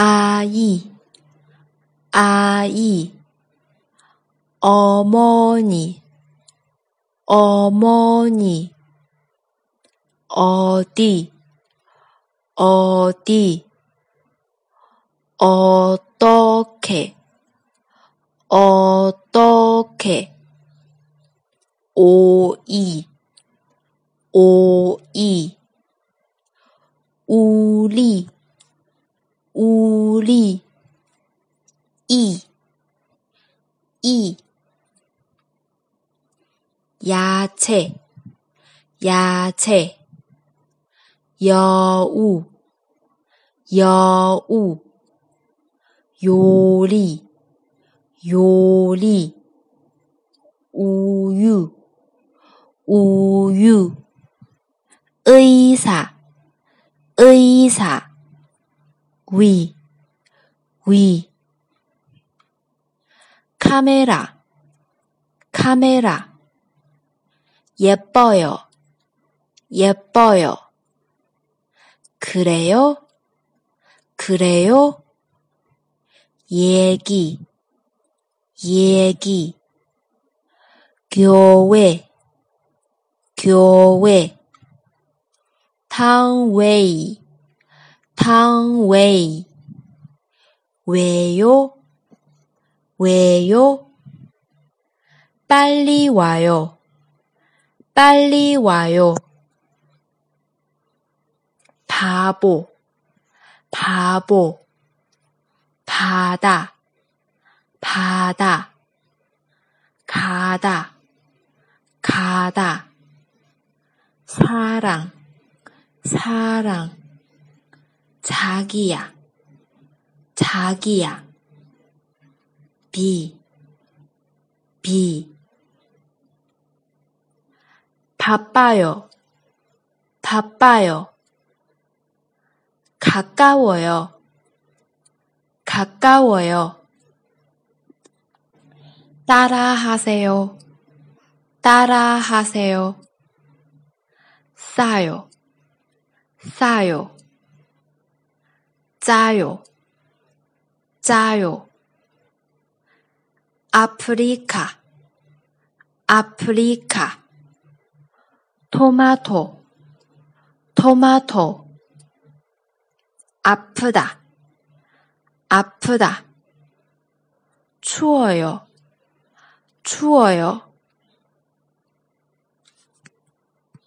아이, 아이, 어머니, 어머니, 어디, 어디, 어떻게, 어떻게, 오이, 오이, 우리, 우리, 이, 이, 야채, 야채, 여우, 여우, 요리, 요리, 우유, 우유, 의사, 의사, 위, 위, 카메라, 카메라, 예뻐요, 예뻐요. 그래요? 그래요? 얘기, 얘기. 교회, 교회. 탕웨이, 탕웨이. 왜요? 왜요? 빨리 와요. 빨리 와요. 바보, 바보. 바다, 바다. 가다, 가다. 사랑, 사랑. 자기야, 자기야. 비, 비. 바빠요, 바빠요. 가까워요, 가까워요. 따라하세요, 따라하세요. 싸요, 싸요. 짜요, 짜요. 아프리카, 아프리카. 토마토, 토마토. 아프다, 아프다. 추워요, 추워요.